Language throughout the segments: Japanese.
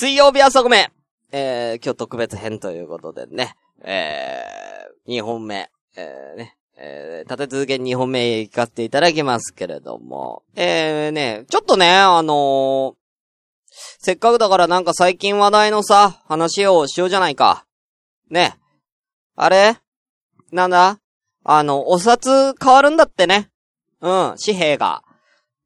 水曜日朝ごめん。えー、今日特別編ということでね。えー、2本目。えー、ね。えー、立て続けに2本目行かせていただきますけれども。えー、ね、ちょっとね、あのー、せっかくだからなんか最近話題のさ、話をしようじゃないか。ね。あれ？なんだ？あの、お札変わるんだってね。うん、紙幣が。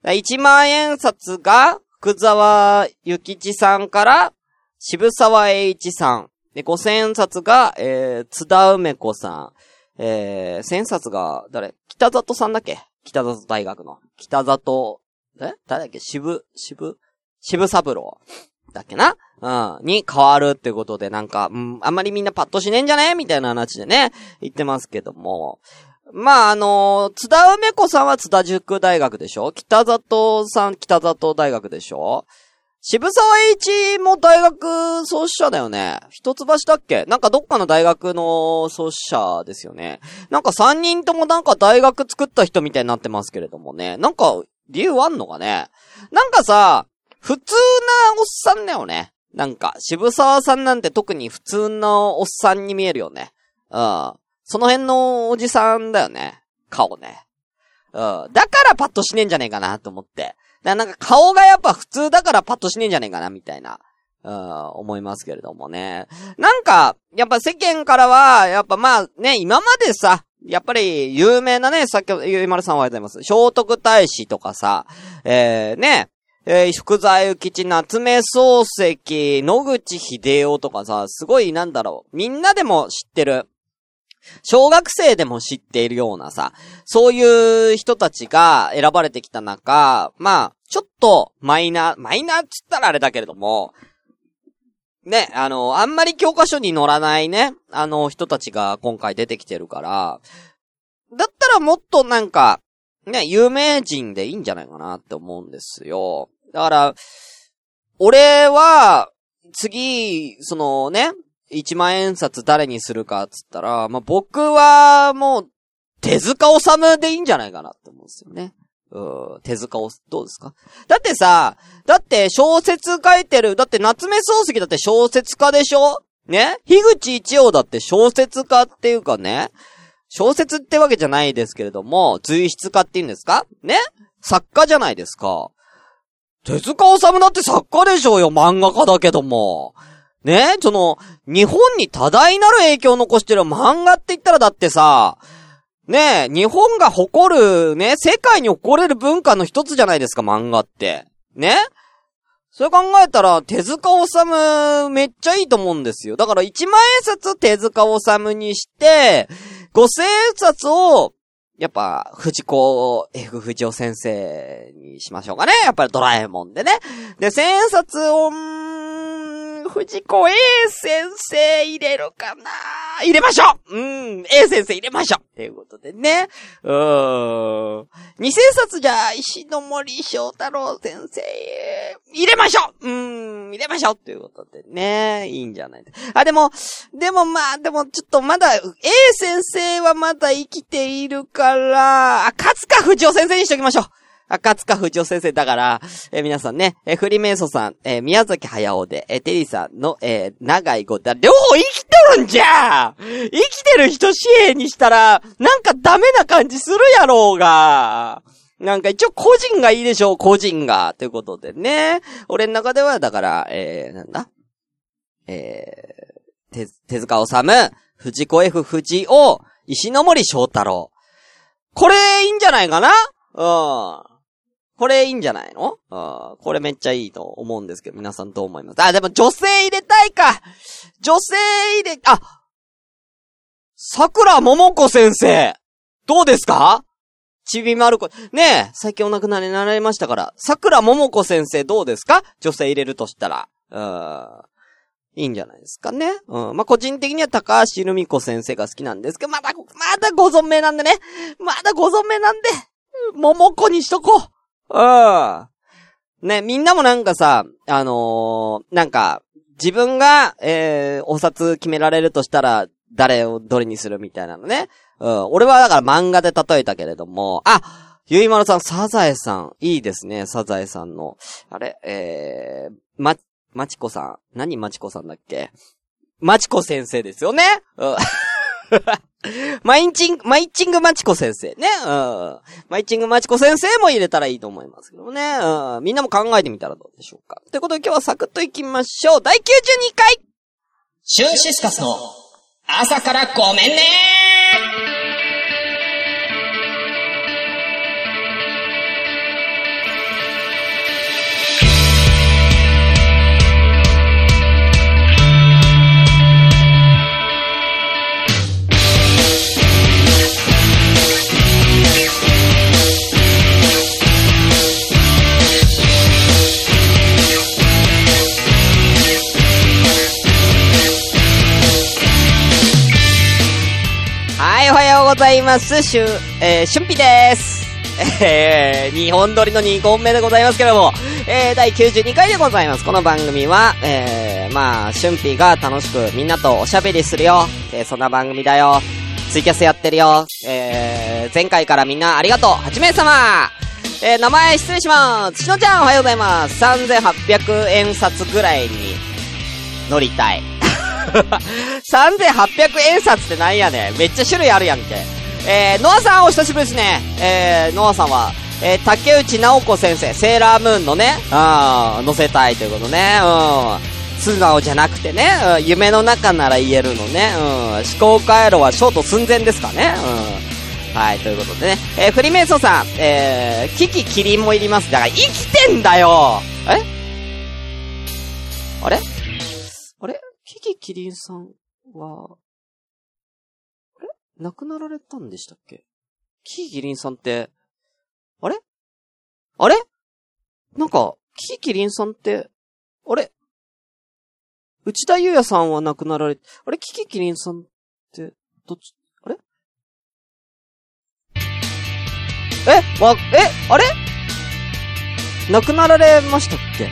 1万円札が、福沢諭吉さんから、渋沢栄一さん。で、五千冊が、えー、津田梅子さん。えー、千冊が、誰？北里さんだっけ？北里大学の。北里、え？誰だっけ？渋、渋、渋三郎。だっけな？うん。に変わるってことで、なんか、うん、あんまりみんなパッとしねえんじゃね？みたいな話でね、言ってますけども。まあ、あのー、津田梅子さんは津田塾大学でしょ？北里さん、北里大学でしょ？渋沢栄一も大学創始者だよね。一橋だっけ？なんかどっかの大学の創始者ですよね。なんか三人ともなんか大学作った人みたいになってますけれどもね。なんか理由あんのかね？なんかさ、普通なおっさんだよね。なんか、渋沢さんなんて特に普通のおっさんに見えるよね。うん。その辺のおじさんだよね。顔ね。うん。だからパッとしねえんじゃねえかなと思って。だなんか顔がやっぱ普通だからパッとしねえんじゃねえかなみたいな。うん、思いますけれどもね。なんか、やっぱ世間からは、やっぱまあね、今までさ、やっぱり有名なね、さっき、ゆいまるさんおはようございます。聖徳太子とかさ、えー、ね、えー、福沢諭吉、夏目漱石、野口秀夫とかさ、すごいなんだろう、みんなでも知ってる、小学生でも知っているようなさ、そういう人たちが選ばれてきた中、まあ、ちょっとマイナー、マイナーっつったらあれだけれども、ね、あの、あんまり教科書に載らないね、あの人たちが今回出てきてるから、だったらもっとなんか、ね、有名人でいいんじゃないかなって思うんですよ。だから、俺は、次、そのね、1万円札誰にするかっつったら、まあ、僕はもう、手塚治虫でいいんじゃないかなって思うんですよね。うん、手塚を、どうですか？だってさ、だって小説書いてる、だって夏目漱石だって小説家でしょ？ね？樋口一葉だって小説家っていうかね、小説ってわけじゃないですけれども、随筆家って言うんですか？ね？作家じゃないですか。手塚治虫だって作家でしょうよ、漫画家だけども。ねその、日本に多大なる影響を残してる漫画って言ったらだってさ、ね日本が誇る、ね、世界に誇れる文化の一つじゃないですか、漫画って。ねそれ考えたら、手塚治虫、めっちゃいいと思うんですよ。だから、1万円札手塚治虫にして、5000円札を、やっぱ、藤子 F 藤尾先生にしましょうかね。やっぱりドラえもんでね。で、1000円札を、藤子 A 先生入れるかな？入れましょう。うん、A 先生入れましょう。ということでね。うーん。二千冊じゃ、石の森章太郎先生、入れましょう。うん、入れましょう。ということでね。いいんじゃないあ、でも、でもまあ、でもちょっとまだ、A 先生はまだ生きているから、あ、勝か藤尾先生にしときましょう。赤塚藤尾先生だから、えー、皆さんね、えー、フリメイソさん、えー、宮崎駿で、えー、テリーさんの、えー、長い語だ、両方生きてるんじゃ生きてる人支援にしたら、なんかダメな感じするやろうが。なんか一応個人がいいでしょう、個人が。ということでね。俺の中では、だから、えー、なんだ？えー、手、手塚治虫、藤子 F 藤尾、石森章太郎。これ、いいんじゃないかな？うん。これいいんじゃないの？あこれめっちゃいいと思うんですけど、皆さんどう思います？あ、でも女性入れたいか女性入れ、あ桜桃子先生どうですか？ちびまる子。ねえ、最近お亡くなりになられましたから、桜桃子先生どうですか？女性入れるとしたら。うん。いいんじゃないですかね。うん。まあ、個人的には高橋留美子先生が好きなんですけど、まだ、まだご存命なんでね。まだご存命なんで、桃子にしとこう。うん。ね、みんなもなんかさ、あのー、なんか、自分が、えー、お札決められるとしたら、誰をどれにするみたいなのね。うん。俺はだから漫画で例えたけれども、あ、ゆいまるさん、サザエさん。いいですね、サザエさんの。あれ、えー、ま、まちこさん。何まちこさんだっけ？まちこ先生ですよね？うんマインチング、マイチングマチコ先生ね。うん。マイチングマチコ先生も入れたらいいと思いますけどね。うん。みんなも考えてみたらどうでしょうか。ということで今日はサクッといきましょう。第92回シュンシスカスの朝からごめんねございます。しゅ、えー、しゅんぴです。えー、2本撮りの2本目でございますけども、えー、第92回でございます。この番組は、えー、まあ、しゅんぴが楽しくみんなとおしゃべりするよ。えー、そんな番組だよ。ツイキャスやってるよ。えー、前回からみんなありがとう。8名様えー、名前失礼します。しのちゃんおはようございます。3800円札ぐらいに乗りたい。3800円札ってなんやねん。めっちゃ種類あるやんけ。えー、ノアさんお久しぶりですね。えー、ノアさんは、えー、竹内直子先生、セーラームーンのね、あ、載せたいということね。うん。素直じゃなくてね、うん、夢の中なら言えるのね。うん。思考回路はショート寸前ですかね。うん。はい、ということでね。えー、フリメイソンさん、えー、キキキリンもいります。だから生きてんだよえ？あれ？キリンさんは、あれ？亡くなられたんでしたっけ？キキキリンさんって、あれ？あれ？なんか、キキキリンさんって、あれ？内田祐也さんは亡くなられ、あれ？キキキリンさんって、どっち、あれ？え？わ、え？あれ？亡くなられましたっけ？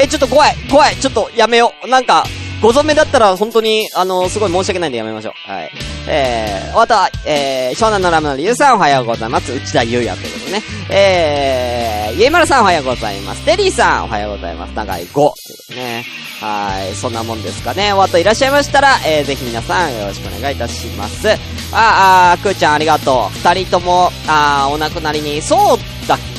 え、ちょっと怖い怖いちょっとやめよう。なんか、ご存命だったら本当に、あの、すごい申し訳ないんでやめましょう。はい。えー、あとは、えー、湘南のラムのリュウさんおはようございます。内田祐也ということでね。えー、ゆいまるさんおはようございます。テリーさんおはようございます。長い5ということでね。はい。そんなもんですかね。お後いらっしゃいましたら、えー、ぜひ皆さんよろしくお願いいたします。あ、あー、くーちゃんありがとう。二人とも、あー、お亡くなりに、そうだっけ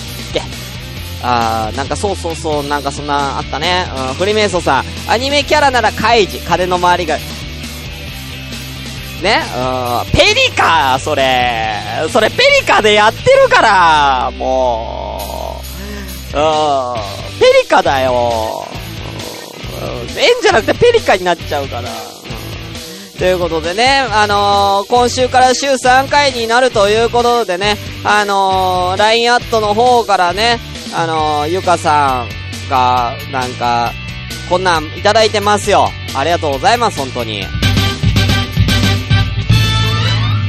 あー、なんかそうそうそう、なんかそんなあったね。うん、フリメイソンさん、アニメキャラならカイジ、金の周りが、ね、うん、ペリカそれ、それペリカでやってるから、もう、うん、ペリカだよ。うん、円じゃなくてペリカになっちゃうから。ということでね、あのー、今週から週3回になるということでね、あのー、LINE アットの方からね、あの、ゆかさんが、なんか、こんなんいただいてますよ。ありがとうございます、本当に。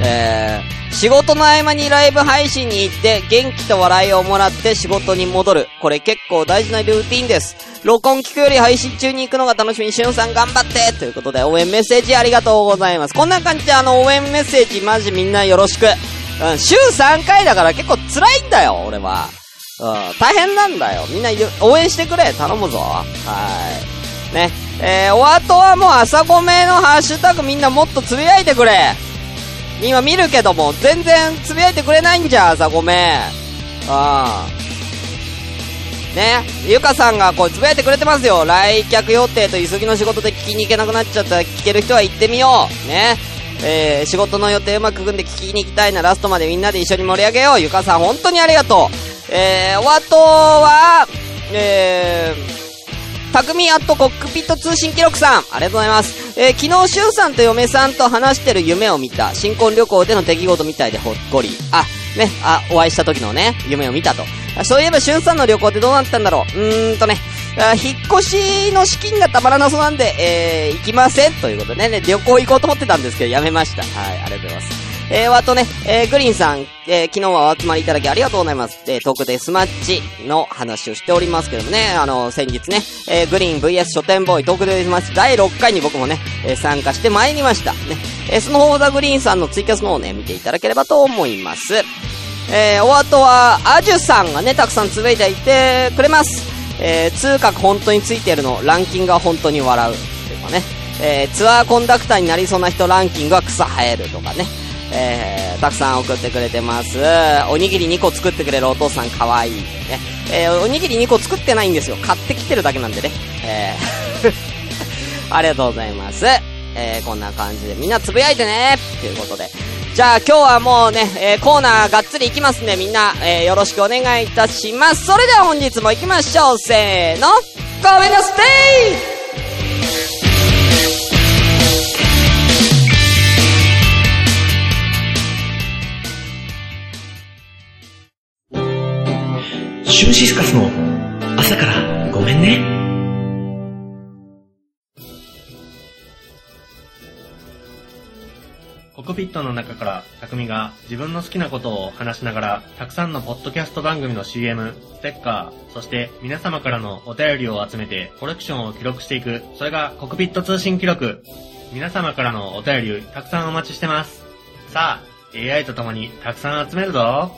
えー、仕事の合間にライブ配信に行って、元気と笑いをもらって仕事に戻る。これ結構大事なルーティンです。録音聞くより配信中に行くのが楽しみに、しゅんさん頑張ってということで、応援メッセージありがとうございます。こんな感じであの、応援メッセージマジみんなよろしく。うん、週3回だから結構辛いんだよ、俺は。大変なんだよ。みんな応援してくれ。頼むぞ。はい。ね。えー、お後はもう朝ごめのハッシュタグみんなもっとつぶやいてくれ。今見るけども、全然つぶやいてくれないんじゃ、朝ごめ。うん。ね。ゆかさんがこうつぶやいてくれてますよ。来客予定と急ぎの仕事で聞きに行けなくなっちゃったら聞ける人は行ってみよう。ね。えー、仕事の予定うまく組んで聞きに行きたいな、ラストまでみんなで一緒に盛り上げよう。ゆかさん本当にありがとう。えー、お後は、えー、匠アットコックピット通信記録さん、ありがとうございます。えー、昨日、しゅんさんと嫁さんと話してる夢を見た。新婚旅行での出来事みたいでほっこり。あ、ね、あ、お会いした時のね、夢を見たと。そういえば、しゅんさんの旅行ってどうなったんだろううーんとね、あ引っ越しの資金がたまらなそうなんで、えー、行きませんということでね、旅行行こうと思ってたんですけど、やめました。はい、ありがとうございます。えー、あとね、えー、グリーンさん、えー、昨日はお集まりいただきありがとうございます。えー、トークでスマッチの話をしておりますけどもね、あの、先日ね、えー、グリーン VS 書店ボーイトークでスマッチ第6回に僕もね、えー、参加して参りました。ね、えー、その方ザグリーンさんのツイキャスの方をね、見ていただければと思います。えー、お後は、アジュさんがね、たくさんつぶいていてくれます。えー、通覚本当についてるの、ランキングは本当に笑う。とかね。えー、ツアーコンダクターになりそうな人ランキングは草生えるとかね。えー、たくさん送ってくれてます。おにぎり2個作ってくれるお父さんかわいい。ね。えー、おにぎり2個作ってないんですよ。買ってきてるだけなんでね。えー ありがとうございます。えー、こんな感じでみんなつぶやいてねということで。じゃあ今日はもうね、えー、コーナーがっつり行きますんでみんな、えー、よろしくお願いいたします。それでは本日も行きましょう。せーの。ごめんなさいシュンシスカスの朝からごめんね。コクピットの中から匠が自分の好きなことを話しながらたくさんのポッドキャスト番組の CM、ステッカー、そして皆様からのお便りを集めてコレクションを記録していく。それがコクピット通信記録。皆様からのお便りたくさんお待ちしてます。さあ、AI と共にたくさん集めるぞ。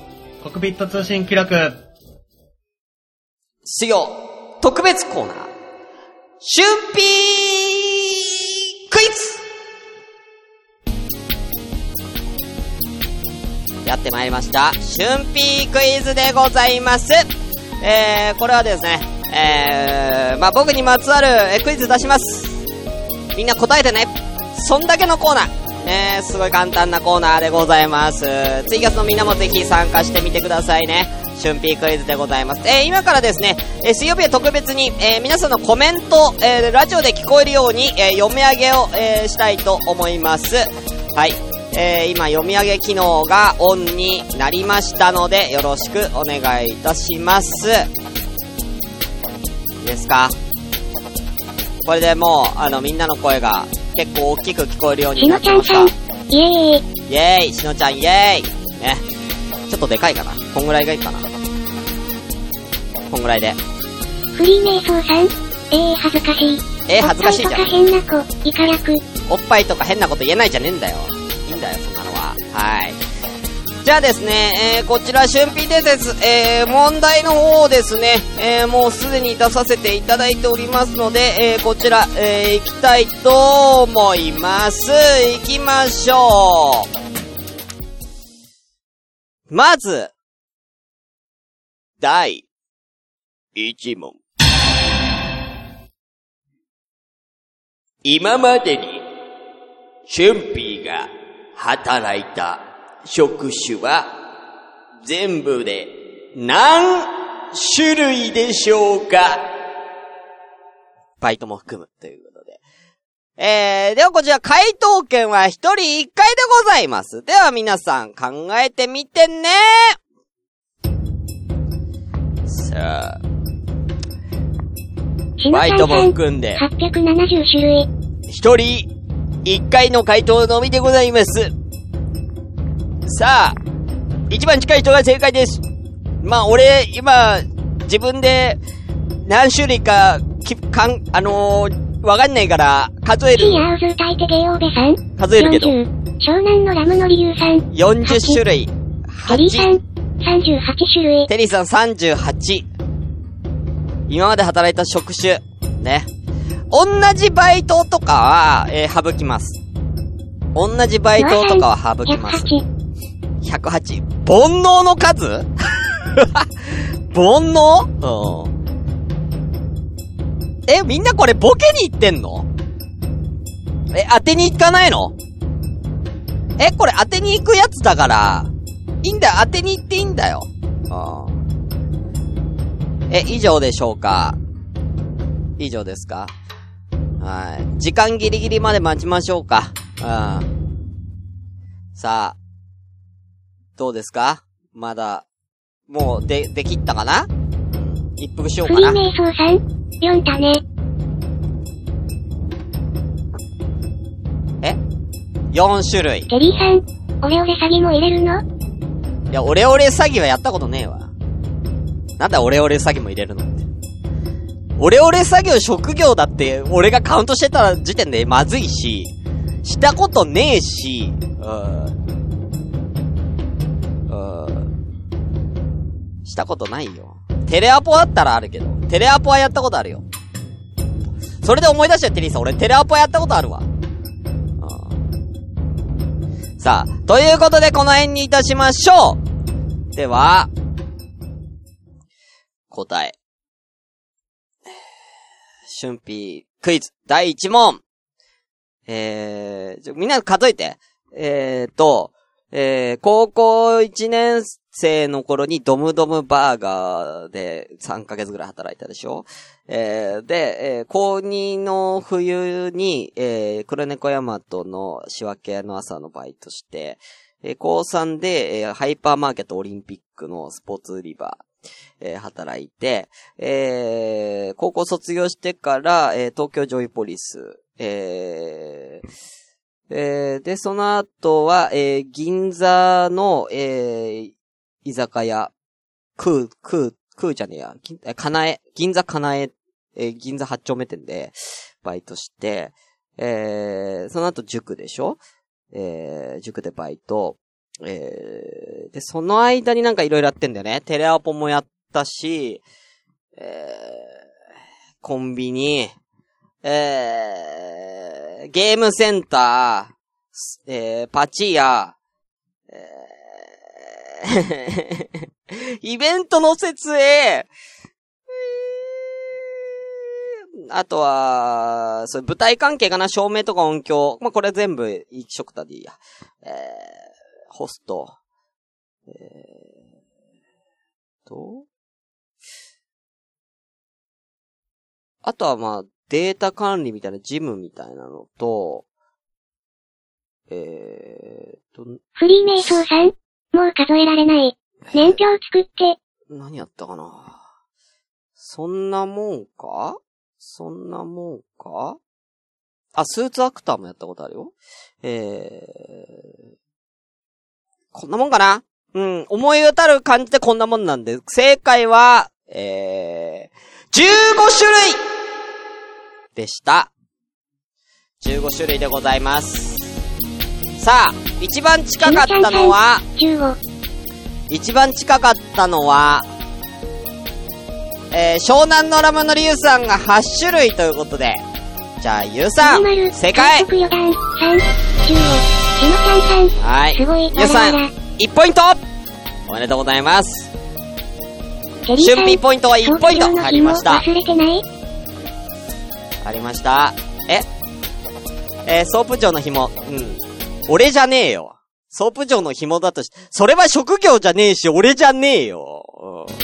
コクピット通信記録。水曜特別コーナー、春ピークイズやってまいりました。春ピークイズでございます。えー、これはですね、えー、まあ、僕にまつわるクイズ出します。みんな答えてね。そんだけのコーナー。ねすごい簡単なコーナーでございます。ツイキャスのみんなもぜひ参加してみてくださいね。春ピークイズでございます。えー、今からですね、えー、水曜日は特別に、えー、皆さんのコメント、えー、ラジオで聞こえるように、えー、読み上げを、えー、したいと思います。はい。えー、今読み上げ機能がオンになりましたので、よろしくお願いいたします。いいですか？これでもう、あの、みんなの声が結構大きく聞こえるようになってますか？イェーイイェーイしのちゃんイェーイね。ちょっとでかいかなこんぐらいがいいかなこんぐらいで。フリーメイソーさんえー、恥ずかしい。えー、恥ずかしいじゃん。おっぱいとか変な子、イカ役。おっぱいとか変なこと言えないじゃねえんだよ。いいんだよ、そんなのは。はい。じゃあですね、えー、こちら、春品伝説、えー、問題の方ですね、えー、もうすでに出させていただいておりますので、えー、こちら、えー、行きたいと思います。行きましょう。まず、第1問。今までに、シュンピーが働いた職種は全部で何種類でしょうか？バイトも含むという。えー、ではこちら回答権は一人一回でございます。では皆さん考えてみてねさあ。バイトも含んで。870種類。一人、一回の回答のみでございます。さあ、一番近い人が正解です。まあ、俺、今、自分で、何種類か、き、かん、あのー、わかんないから、数える。数えるけど。湘南のラムの理由さん。40種類。テリーさん、38種類。テリーさん38。今まで働いた職種。ね。同じバイトとかは、えー、省きます。同じバイトとかは省きます。108。煩悩の数？煩悩？うん。え、みんなこれボケに行ってんの？え、当てに行かないの？え、これ当てに行くやつだから、いいんだよ、当てに行っていいんだよ。うん。え、以上でしょうか？以上ですか？はい。時間ギリギリまで待ちましょうか。うん。さあ。どうですか？まだ、もう、で、できったかな？一服しようかな。フリーメイソーさん、4だね。え ?4 種類。テリーさん、オレオレ詐欺も入れるの？いや、オレオレ詐欺はやったことねえわ。なんだオレオレ詐欺も入れるのって。オレオレ詐欺を職業だって、俺がカウントしてた時点でまずいし、したことねえし、うん。うん。したことないよ。テレアポあったらあるけど。テレアポはやったことあるよ。それで思い出したよ、テリーさん。俺テレアポはやったことあるわ。さあ、ということでこの辺にいたしましょうでは、答え。春辟クイズ第1問。えー、みんな数えて。えーと、えー、高校1年生の頃にドムドムバーガーで3ヶ月ぐらい働いたでしょ？えー、で、えー、高2の冬に、えー、黒猫ヤマトの仕分けの朝のバイトして、えー、高3で、えー、ハイパーマーケットオリンピックのスポーツ売り場、えー働いて、えー、高校卒業してから、えー東京ジョイポリス、えーで、その後は、えー銀座の、えー居酒屋、クー、クー、クーじゃねえや、銀えかなえ、銀座かなえ、えー銀座八丁目店で、バイトして、えーその後塾でしょ？えー塾でバイト。えーで、その間になんかいろいろやってんだよね。テレアポもやったし、えーコンビニ、えーゲームセンター、えーパチ屋、えー イベントの設営、あとは、そう、舞台関係かな照明とか音響。まあ、これ全部一色たでいいや。えー、ホスト。えー、と、あとはまあ、データ管理みたいなジムみたいなのと、えーと、フリーメイソーさんもう数えられない。年表作って、何やったかなそんなもんか？そんなもんか？あ、スーツアクターもやったことあるよ。えー、こんなもんかな？うん、思い当たる感じでこんなもんなんで、正解は、えー、15種類でした。15種類でございます。さあ、一番近かったのは、15。一番近かったのは、えー、湘南のラムのリュウさんが8種類ということで、じゃあ、ゆうさん、正解快速予断、3、15。しのちゃんさん。はい。ゆうさんわらわら、1ポイントおめでとうございます。ジェリーさん春辟ポイントは1ポイント入りました。ありました。ええーソープ嬢の紐。うん。俺じゃねえよ。ソープ嬢の紐だとし、それは職業じゃねえし、俺じゃねえよ。うん。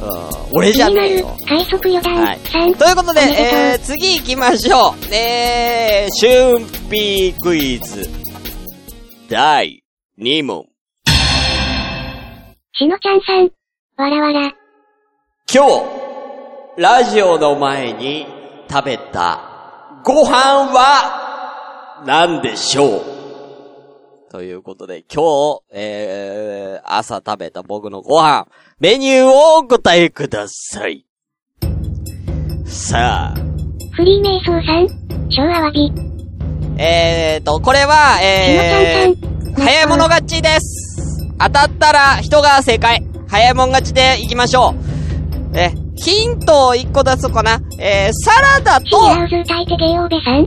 うん、俺じゃねえよ。快速予断、はい3。ということで、えー、次行きましょう。えー、春辟クイズ。第2問。しのちゃんさん。わらわら。今日、ラジオの前に食べたご飯は何でしょう？ということで、今日、えー、朝食べた僕のご飯、メニューをお答えください。さあ、フリーメイソーさん。昭和わび。えーと、これは、えー、早い者勝ちです。当たったら人が正解。早い者勝ちで行きましょう。え、ヒントを1個出そうかな。えー、サラダと。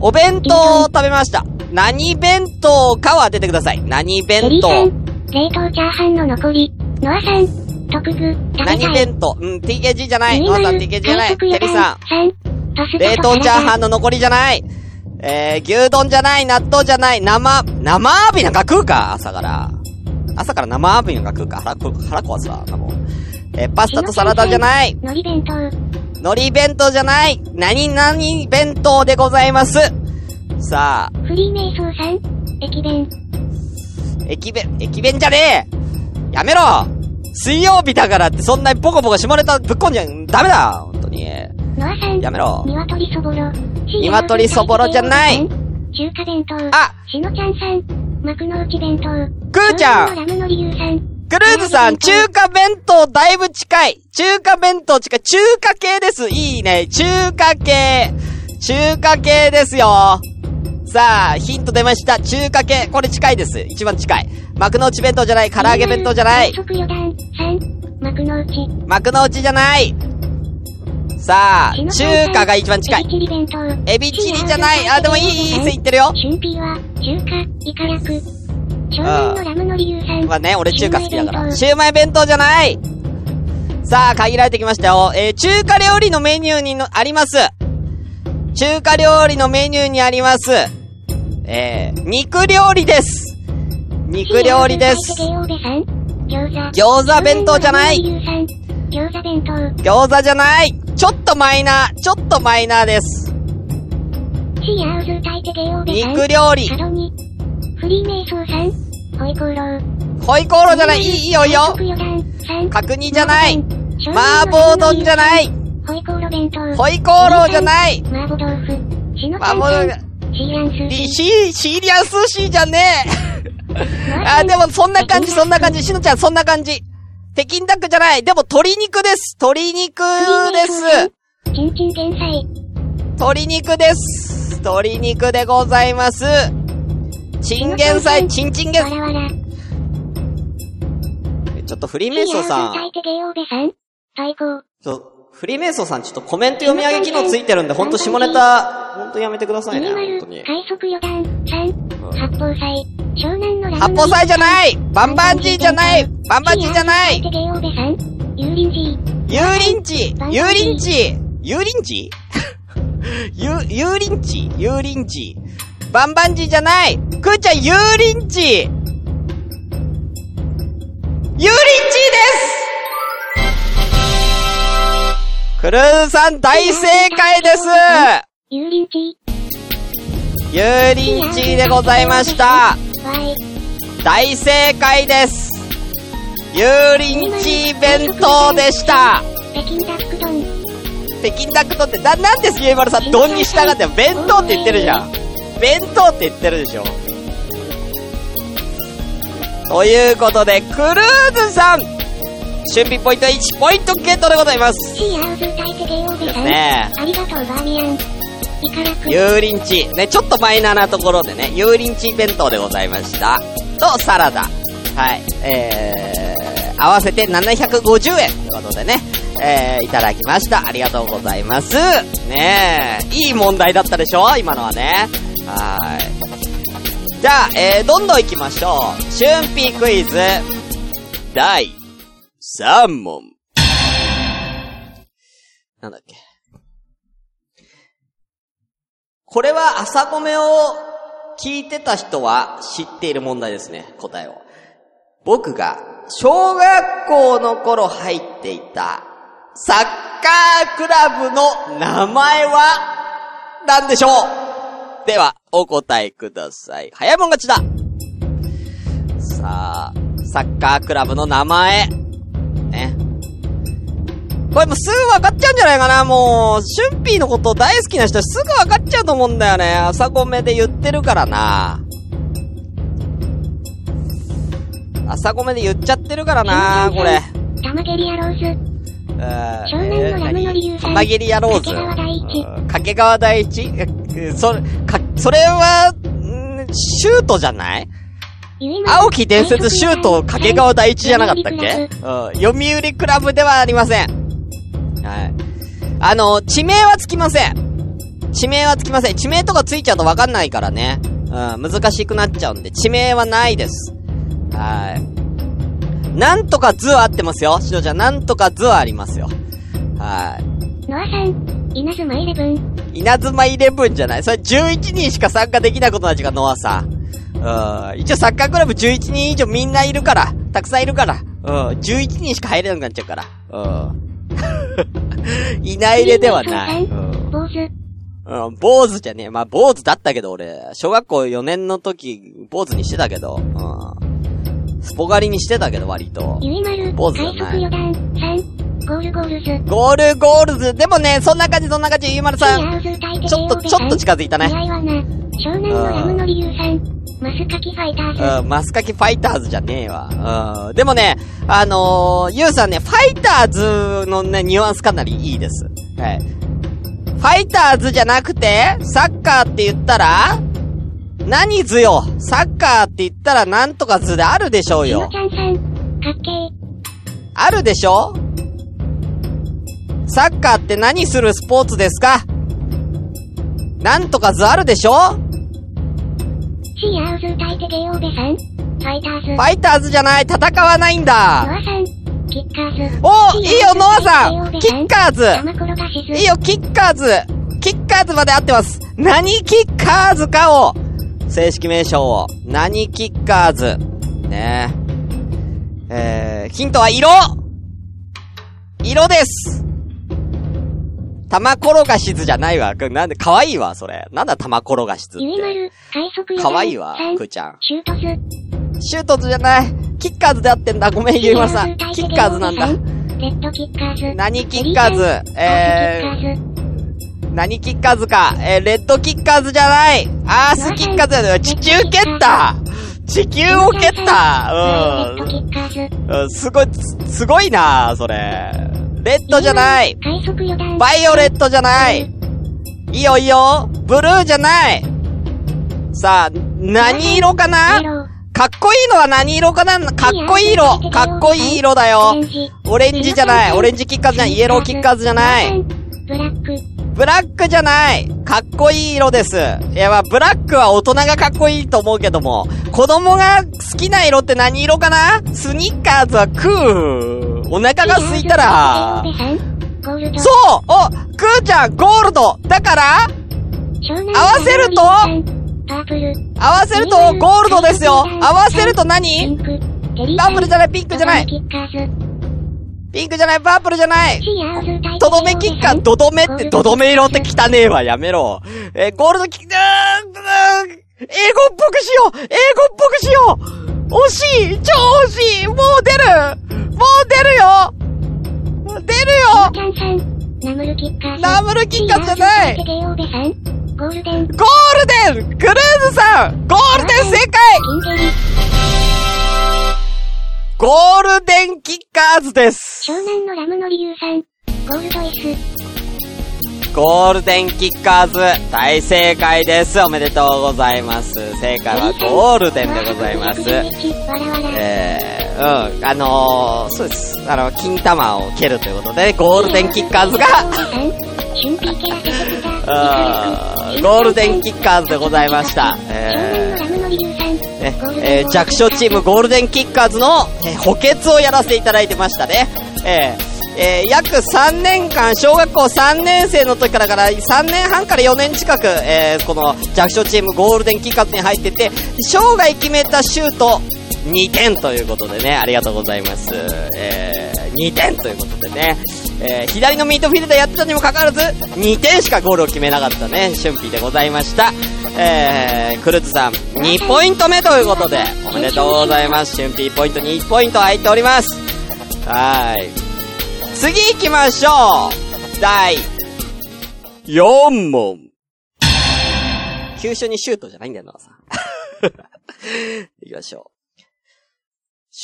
お弁当を食べました。何弁当かは当ててください。何弁当。冷凍チャーハンの残り。ノアさん。特具。何弁当うん、TKG じゃない。ノアさん TKG じゃない。テリーさ断ん。3。パスタ冷と凍チャーハンン。の残りじゃない。えー、牛丼じゃない、納豆じゃない、生、生アワビなんか食うか朝から。朝から生アワビなんか食うか腹こ、腹壊すわ、なもん。えー、パスタとサラダじゃない。海苔弁当。海苔弁当じゃない。何々弁当でございます。さあ、フリーメイソーさん。駅弁。駅弁、駅弁じゃねえやめろ水曜日だからってそんなにボコボコ下ネタぶっこんじゃん、ダメだ本当に。ノアさん。やめろ鶏そぼろ。鶏そぼろじゃない中華弁当。あしのちゃんさん。幕の内弁当。くーちゃんラムの理由さん。クルーズさん、中華弁当だいぶ近い。中華弁当近い。中華系です。いいね。中華系。中華系ですよ。さあ、ヒント出ました。中華系。これ近いです。一番近い。幕の内弁当じゃない。唐揚げ弁当じゃない快。速予断3。幕の内。幕の内じゃないさあ、中華が一番近いエ。ビチリ弁当。エビチリじゃないあ、でもいい、いい線いってるよ。春ピーは、中華、イカ楽。湘南のラムの理由さん。まあね、俺中華好きだから。シシューマイ弁当じゃないさあ、限られてきましたよ。えー、中華料理のメニューにの、あります。中華料理のメニューにあります。えー、肉料理です。肉料理です。餃子。弁当じゃない。餃子弁当。餃子じゃないちょっとマイナー、ちょっとマイナーです。肉料理。ホイコーロー。ホイコーローじゃないいい、よいいよ。角煮じゃない湘麻婆丼じゃないホイコーロー弁当。ホイコーローじゃない麻婆豆腐。麻婆さん。シーランスーリシーリアン寿司じゃねえあ、でもそんな感じ、そんな感じ。しのちゃん、そんな感じ。北京ダックじゃない。でも鶏肉です。鶏肉です。チンチン天才。鶏肉です。鶏肉でございます。チンゲン菜、チンチンゲン。ちょっとフリーメイソーさん。フリーメイソーさん、ちょっとコメント読み上げ機能ついてるんで、ほんと下ネタ、ほんとやめてくださいね。ほんとに。快速予断さん。八宝菜。湘南の八宝菜じゃないバンバンジーじゃないバンバンジーじゃないシーアウズタイテゲオベさん。油淋鶏。油淋鶏油淋鶏油淋鶏油、油淋鶏油淋鶏バンバンジーじゃないくーちゃん油淋鶏油淋鶏ですクルーさん大正解です油淋鶏。油淋鶏でございました。大正解です油淋鶏弁当でした北京ダック丼。北京ダック丼って、な、なんで杉江丸さん、丼に従って弁当って言ってるじゃん。弁当って言ってるでしょ。ということで、クルーズさん俊美ポイント1ポイントゲットでございます。シーアウズタイテゲオベです。ねありがとうバーミヤン。油淋鶏。ね、ちょっとマイナーなところでね、油淋鶏弁当でございました。と、サラダ。はい。えー、合わせて750円ということでね、えー、いただきました。ありがとうございます。ねえ、いい問題だったでしょ今のはね。はい。じゃあ、えー、どんどん行きましょう。春ピクイズ、第3問。なんだっけ。これは朝米を聞いてた人は知っている問題ですね、答えを。僕が小学校の頃入っていたサッカークラブの名前は何でしょうでは、お答えください。早いもん勝ちださあ、サッカークラブの名前。ね。これもうすぐ分かっちゃうんじゃないかなもう、シュンピーのこと大好きな人はすぐ分かっちゃうと思うんだよね。朝ごめで言ってるからな。朝ごめで言っちゃってるからな、これ。タマゲリアローズ。湘湘南のラムの理由さん玉蹴り野郎ズ。掛川第一うん掛川第一？えそれ、か、それは、んシュートじゃない？青木伝説シュート掛川第一じゃなかったっけ？うん。読売クラブではありません。はい。あの、地名はつきません。地名はつきません。地名とかついちゃうとわかんないからね。うん、難しくなっちゃうんで、地名はないです。はい。なんとか図は合ってますよ。しのちゃん、なんとか図はありますよ。はい。ノアさん。稲妻イレブン。稲妻イレブンじゃない。それ11人しか参加できないことなんじゃが、ノアさん。うん。一応サッカークラブ11人以上みんないるから。たくさんいるから。うん。11人しか入れなくなっちゃうから。うん。いないれではない。うん。坊主。うん、坊主じゃねえ。まあ、坊主だったけど、俺。小学校4年の時、坊主にしてたけど。うん。スポ狩りにしてたけど、割と。ゆいまる。坊主じゃない快速予断。3。ゴールゴールズ。ゴールゴールズ。でもね、そんな感じ、そんな感じ。ゆうまるさん。ちょっと、ちょっと近づいたね。湘南のラムの理由さん。マスカキファイターズ。うん、マスカキファイターズじゃねえわ。うん。でもね、あのー、ゆうさんね、ファイターズのね、ニュアンスかなりいいです。はい。ファイターズじゃなくて、サッカーって言ったら、何図よサッカーって言ったらなんとか図であるでしょうよち。ゃんさん。かっけー。あるでしょサッカーって何するスポーツですか？なんとか図あるでしょ？シーアウズゲオベさん。ファイターズ。ファイターズじゃない、戦わないんノだ。アさん。キッカーズ。おいいよ、ノアさんキッカーズ。いいよ、キッカーズキッカーズまで合ってます何キッカーズかを正式名称を。何キッカーズねえ。えー、ヒントは色色です玉転がし図じゃないわ。なんで、可愛いわ、それ。なんだ玉転がし図って。ゆいまる。快速予可愛いわくーちゃん。シュートズ。シュートズじゃない。キッカーズで合ってんだ。ごめん、ゆいまるさん。キッカーズなんだ。レッドキッカーズ。何キッカーズ？えー、何キッカーズか。えー、レッドキッカーズじゃない。アースキッカーズだよ。地球蹴った地球を蹴ったレッドキッカーズ。うん。うん、すごい、すすごいなそれ。レッドじゃない。バイオレットじゃない。いいよいいよ。ブルーじゃない。さあ、何色かな？かっこいいのは何色かな？かっこいい色かっこいい色だオよ。オレンジじゃない。オレンジキッカーズじゃない。イエローキッカーズじゃない。ブラック。ブラックじゃないかっこいい色です。いや、まあ、ブラックは大人がかっこいいと思うけども、子供が好きな色って何色かな？スニッカーズはクー。お腹が空いたら、そう。おクーちゃん、ゴールド。だから合わせると？合わせるとゴールドですよ。合わせると何？ンク。パープルじゃない、ピンクじゃない。ピンクじゃない、パープルじゃない。とどめキッカー、ドドメって、ドドメ色って汚ねえわ、やめろ。えーゴールドキッカー、英語っぽくしよう。英語っぽくしよう。惜しい超惜しいもう出るもう出るよ出るキよ。ナムルキッカームルキッカーズじゃない。ゴールデン。ゴールデンクルーズさんゴールデン正解。ゴールデンキッカーズです湘南のラムの理由さん。ゴールド S。ゴールデンキッカーズ、大正解です。おめでとうございます。正解はゴールデンでございます。えー、うん、あのー、そうです。あの、金玉を蹴るということで、ゴールデンキッカーズが、ゴールデンキッカーズでございました。え。ー、ね、えー、弱小チームゴールデンキッカーズの、えー補欠をやらせていただいてましたね。えーえー約3年間、小学校3年生の時からから3年半から4年近く、えーこの弱小チームゴールデンキッカーズに入ってて、生涯決めたシュート2点ということでね、ありがとうございます。えー、2点ということでね、えー左のミートフィルダーやってたにもかかわらず、2点しかゴールを決めなかったね、春季でございました。えー、クルーズさん、2ポイント目ということで、おめでとうございます。春季ポイント2ポイント入っております。はーい。次行きましょう第4問。急所にシュートじゃないんだよな、さ。行きましょう。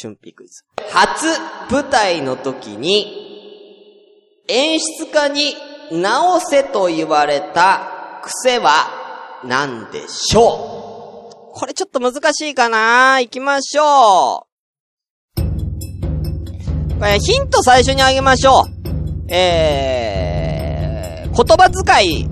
春季クイズ。初舞台の時に、演出家に直せと言われた癖は何でしょう？これちょっと難しいかな行きましょう。これヒント最初にあげましょう。えー、言葉遣い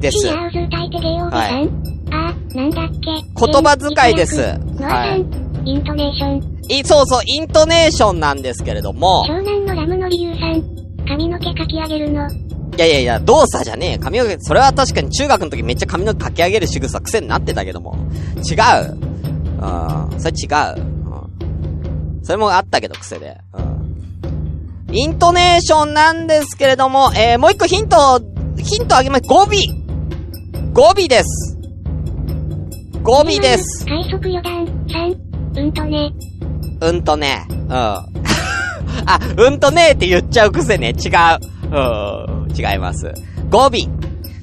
です。シーアウズ歌い手ゲオベさん。はいあ、なんだっけ。言葉遣いですノアさん。イントネーション。い、そうそう、イントネーションなんですけれども、湘南のラムの理由さん。髪の毛かき上げるの。いやいやいや、動作じゃねえ。髪の毛、それは確かに中学の時めっちゃ髪の毛かき上げる仕草癖になってたけども。違う。うん。それ違う。うん。それもあったけど癖で。うん。イントネーションなんですけれども、えー、もう一個ヒント、ヒントあげます。語尾。語尾です。語尾です。快速予断。3。うんとね。うんとね。うん。あ、うんとねって言っちゃう癖ね。違う。うん。違います。語尾。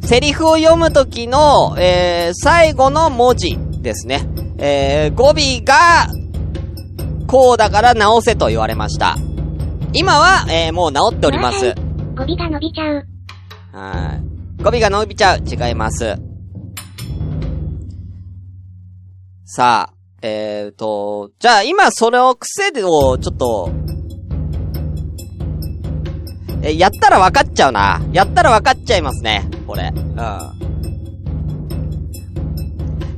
セリフを読むときの、えー、最後の文字ですね。えー、語尾が、こうだから直せと言われました。今は、えー、もう直っております。語尾が伸びちゃう。はい。語尾が伸びちゃう。違います。さあ、えーと、じゃあ今それを癖でをちょっと、え、やったら分かっちゃうな。やったら分かっちゃいますね。これ。うん。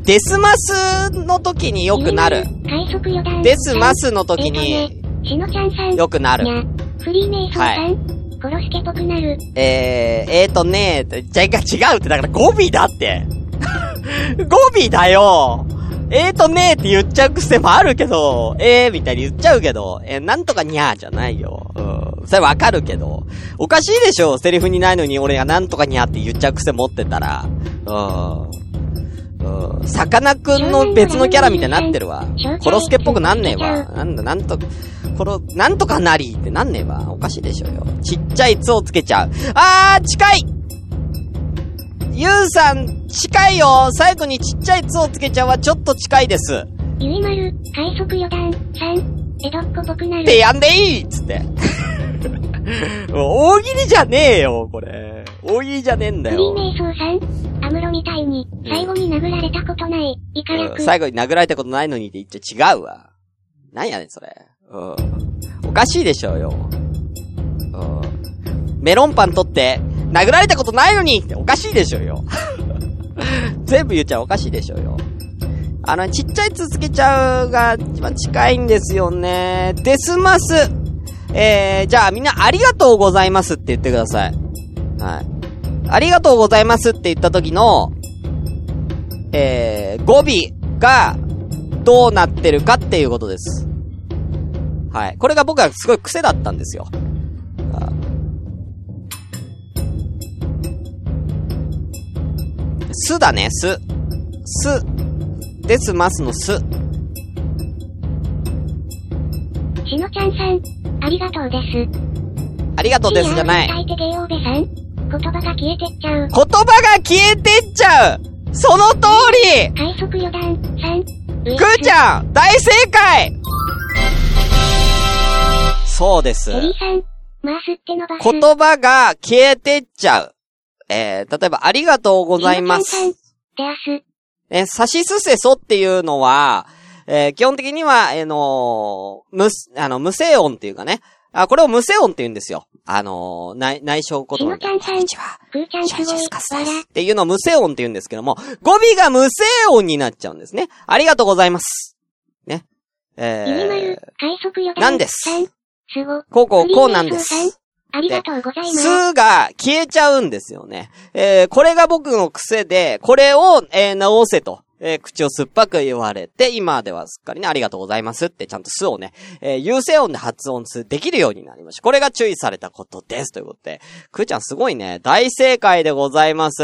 デスマスの時によくなる。デスマスの時にしのちゃんさん。よくなる。フリーメイソーさん。はいコロスケっぽくなる。えー、えーとねー、じゃ、違うって、だから語尾だって。語尾だよ。えーとねーって言っちゃう癖もあるけど、えーみたいに言っちゃうけど、えーなんとかにゃーじゃないよ。うん。それわかるけど。おかしいでしょセリフにないのに俺がなんとかにゃーって言っちゃう癖持ってたら。うん。うん。さかなクンの別のキャラみたいになってるわ。コロスケっぽくなんねえわ。なんだ、なんと、この、なんとかなりってなんねえわ。おかしいでしょうよ。ちっちゃい「つ」をつけちゃう。あー、近いゆうさん、近いよ最後にちっちゃい「つ」をつけちゃうはちょっと近いです。ゆいまる、快速余談。さん。江戸っ子っぽくなる。でやんでいいっつって。大喜利じゃねえよ、これ。大喜利じゃねえんだよ。フリーメイソーさん。アムロみたいに、最後に殴られたことない。イカうん役。最後に殴られたことないのにって言っちゃ違うわ。なんやねん、それ。うん。おかしいでしょうよ。うん。メロンパン取って、殴られたことないのにっておかしいでしょうよ。全部言っちゃおかしいでしょうよ。あの、ちっちゃいつつけちゃうが一番近いんですよね。デスマス。えー、じゃあみんなありがとうございますって言ってください。はい。ありがとうございますって言った時の、えー、語尾がどうなってるかっていうことです。はい。これが僕はすごい癖だったんですよ。あすだね、す。す。です、ますのす。しのちゃんさん。ありがとうです。ありがとうですじゃない。言葉が消えてっちゃう。言葉が消えてっちゃうその通り快速余談。さん。くーちゃん大正解そうです。言葉が消えてっちゃう。えー、例えば、ありがとうございます。しのちゃんさしすせそっていうのは、えー基本的には、えーのー無す、あの、無声音っていうかね。あ、これを無声音って言うんですよ。あのー内、内緒言葉みたいな。しのちゃんさんこんにちは。くーちゃんすごい。っていうのを無声音って言うんですけども、語尾が無声音になっちゃうんですね。ありがとうございます。ね。え、快速余談。なんですこうこうこうなんです。ありがとうございます。すが消えちゃうんですよね。えー、これが僕の癖で、これを、えー直せと。えー口を酸っぱく言われて、今ではすっかりね、ありがとうございますって、ちゃんとすをね、えー優勢音で発音す、できるようになりました。これが注意されたことです。ということで、くーちゃんすごいね、大正解でございます。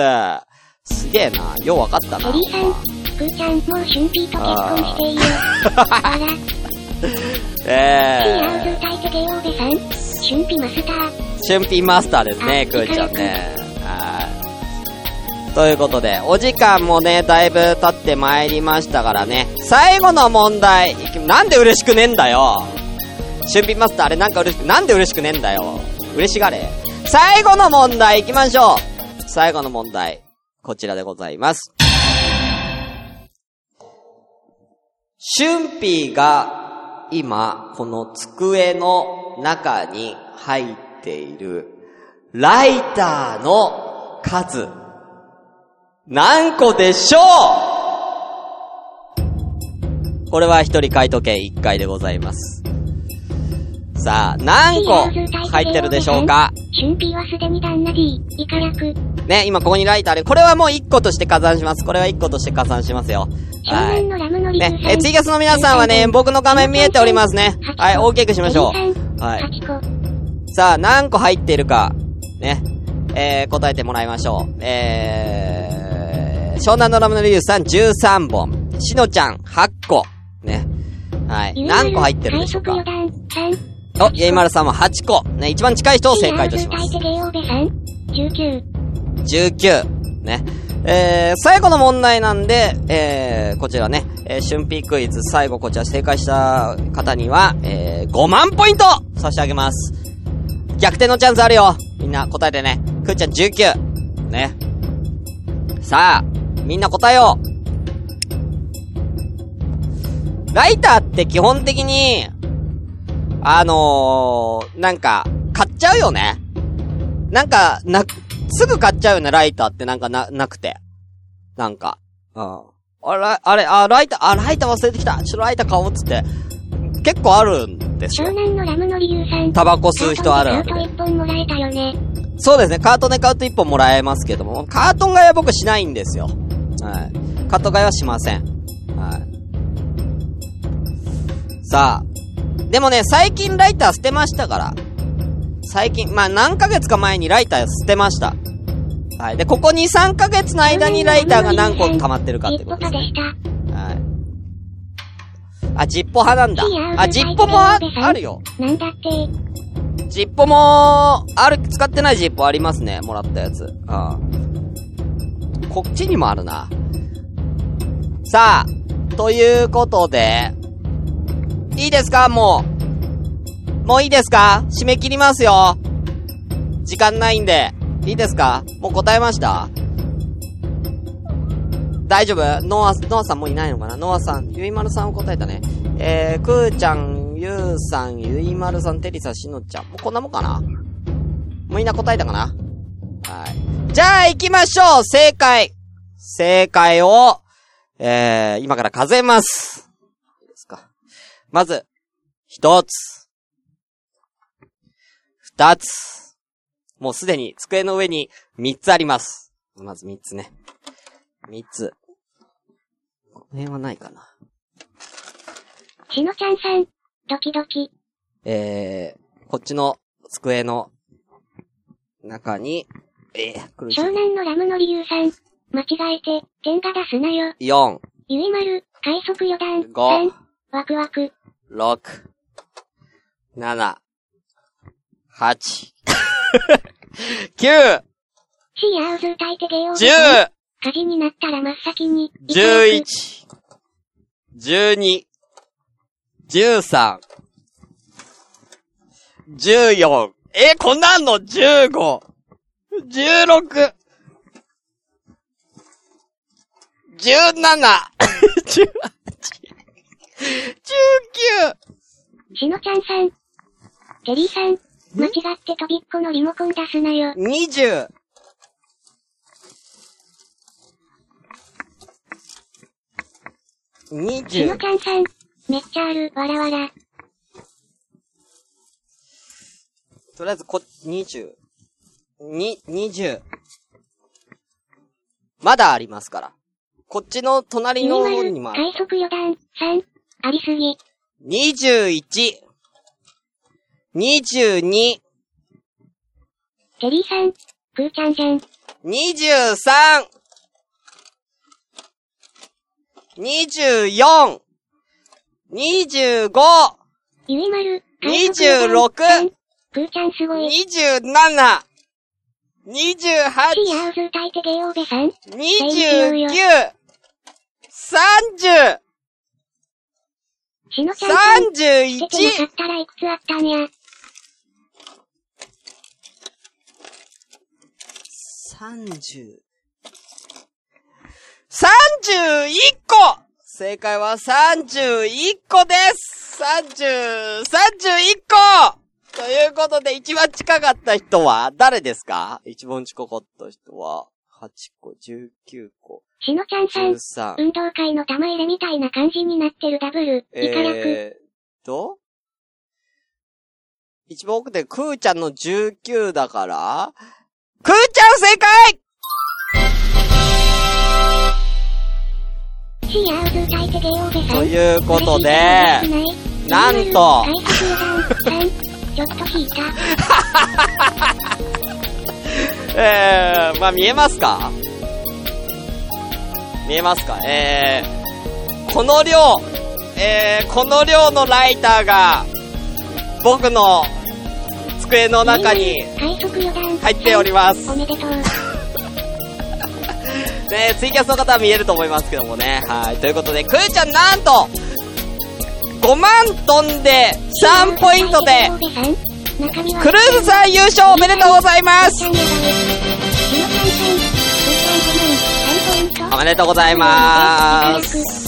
すげえな、ようわかったな。エリーさん。くーちゃん、もうシュンピーと結婚していいよ。あ ら。えシーアウズー、歌い手ゲヨーベさん。シュンピマスター。春ピマスターですね、くーちゃんね。はい。ということで、お時間もね、だいぶ経ってまいりましたからね。最後の問題、なんで嬉しくねえんだよ春ピマスターあれなんか嬉しく、なんで嬉しくねえんだよ嬉しがれ。最後の問題行きましょう最後の問題、こちらでございます。春ピーが今、この机の中に入っているライターの数、何個でしょう？これは一人回答権一回でございます。さあ、何個入ってるでしょうか？シュンピーはすでに旦那 D。イカ役。ね、今ここにライターある。これはもう一個として加算します。これは一個として加算しますよ。少はい。ね、え、ツイキャスの皆さんはね、僕の画面見えておりますね。はい、大きくしましょう。はい。8個。さあ、何個入っているか、ね、えー、答えてもらいましょう。えー、湘南のラムのリュウさん13本。しのちゃん8個。ね。はい。何個入ってるでしょうか？快速余談。3。お、ゆいまるさんは8個。ね、一番近い人を正解としますシ。ーアウズ歌い手ゲヨーベさん。19。19。ね。えー、最後の問題なんで、えー、こちらね、えー、春ピークイズ、最後こちら正解した方には、えー、5万ポイント差し上げます。逆転のチャンスあるよみんな答えてね。くーちゃん19。ね。さあ、みんな答えよう。ライターって基本的に、あのー、なんか、買っちゃうよね。なんか、な、すぐ買っちゃうよねライターってなんかな、なくて。なんか。うん。あれ、あれ、あ、ライター、あ、ライター忘れてきた。ちょライター買おうっつって。結構あるんです湘よ。南のラムの理由さん。タバコ吸う人あるあるカートンで買うと一本もらえたよね。そうですね。カートンで買うと1本もらえますけども、カートン買いは僕しないんですよ。はい。カートン買いはしません。はい。さあ。でもね、最近ライター捨てましたから。最近、まあ何ヶ月か前にライター捨てました。はい。で、ここ2、3ヶ月の間にライターが何個溜まってるかってことですね。あ、ジッポ派なんだ。あ、ジッポもああるよ。なんだって。ジッポも、ある、使ってないジッポありますね。もらったやつ。うん。こっちにもあるな。さあ、ということで、いいですか？もう。もういいですか？締め切りますよ。時間ないんで。いいですか？もう答えました？大丈夫？ノア、ノアさんもういないのかな？ノアさん、ゆいまるさんを答えたね。えー、くーちゃん、ゆうさん、ゆいまるさん、てりさ、しのちゃん。もうこんなもんかな？もうみんな答えたかな？はい。じゃあ行きましょう正解正解を、えー、今から数えます。いいですか？まず、一つ。二つ。もうすでに机の上に三つあります。まず三つね。三つ。辺はないかな。しのちゃんさん。ドキドキ。えー、こっちの机の中に、えー、苦しい湘南のラムの理由さん。間違えて、点が出すなよ。4、ゆいまる、快速余談。5 3、ワクワク。6、7、8、9、シーアウズ歌いてゲオ10、火事になったら真っ先に。11、12、13、14、え、こんなんの ?15、16、17、18、19、しのちゃんさん。テリーさん。間違って飛びっこのリモコン出すなよ。20、しの20ち、ゃんさん。めっちゃある、わらわら。とりあえずこ、20、に、20。まだありますから。こっちの隣の方にもある。快速余談。3、ありすぎ。21、22、テリーさん。くーちゃんじゃん。23、24、25、ゆいまる。26くーちゃんすごい。27、28、シーアウズ歌いてゲオベさん。29、30、しのちゃんさん。出てなか31っ、たらいくつあったんや。30、31個正解は31個です !30、31個ということで、一番近かった人は誰ですか？一番近かった人は、8個、19個、しのちゃんさん。13。運動会の玉入れみたいな感じになってるダブル。イカ楽。えーと、一番奥でクーちゃんの19だから、クーちゃん正解ということで、なんと。えー、まあ見えますか？見えますか？えー、この量、えー、この量のライターが、僕の机の中に、入っておりますおめでとう。ね、ツイキャスの方は見えると思いますけどもね。はい。ということで、くーちゃんなんと、5万飛んで、3ポイントで、クルーズさん優勝おめでとうございますおめでとうございます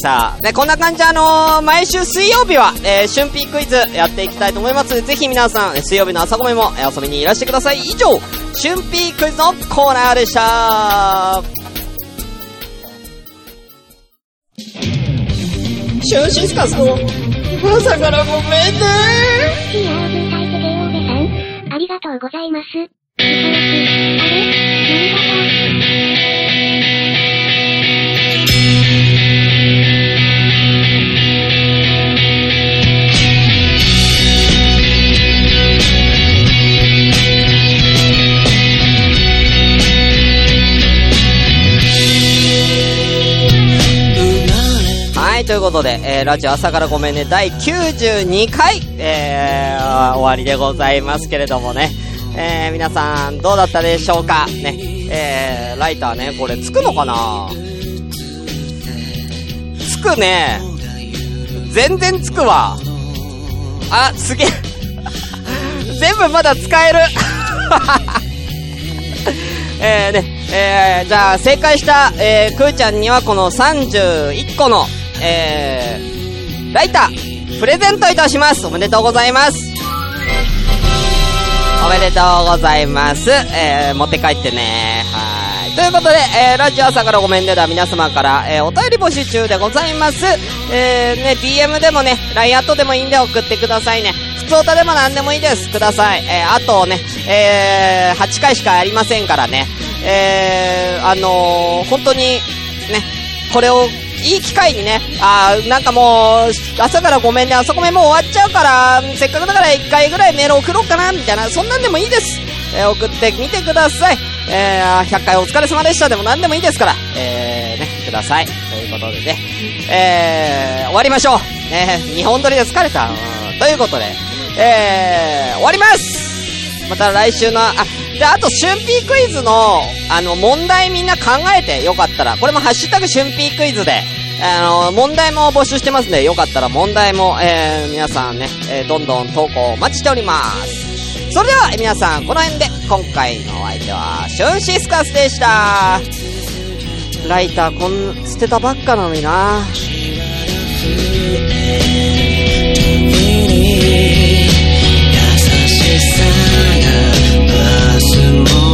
した。ね、こんな感じであのー毎週水曜日は、えー、春ピークイズやっていきたいと思いますぜひ皆さん、えー水曜日の朝ごめも、えー遊びにいらしてください。以上、春ピークイズのコーナーでした。シュンシスカスの朝からごめんねありがとうございます。はい、ということで、えー、ラジオ朝からごめんね、第92回、えー、終わりでございますけれどもね、えー、皆さん、どうだったでしょうか？ね、えー、ライターね、これ、つくのかな？つくね。全然つくわ。あ、すげえ。全部まだ使える。えーね、えー、じゃあ正解した、えー、くーちゃんにはこの31個の、えー、ライター、プレゼントいたします。おめでとうございます。おめでとうございます。えー、持って帰ってね。はい。ということで、えー、ラジオ朝からごめんねでは皆様から、えー、お便り募集中でございます。えー、ね、DM でもね、LINE アットでもいいんで送ってくださいね。普通歌でも何でもいいです。ください。えー、あとね、えー、8回しかありませんからね。えー、あのー、本当に、ね、これを、いい機会にね、あ、なんかもう、朝からごめんね、朝ごめんもう終わっちゃうから、せっかくだから1回ぐらいメール送ろうかな、みたいな、そんなんでもいいです。えー、送ってみてください。えー、100回お疲れ様でしたでも何でもいいですから、えー、ね、ください。ということでね、えー、終わりましょう。ね、日本撮りで疲れた。ということで、えー、終わりますまた来週の、あ、で、あと、春ピークイズの、あの、問題みんな考えてよかったら、これもハッシュタグ春ピークイズで、あの、問題も募集してますんで、よかったら問題も、えー、皆さんね、えー、どんどん投稿お待ちしております。それでは、皆さん、この辺で、今回のお相手は、シュンシスカスでした。ライター、こん、捨てたばっかなのにな。passing on.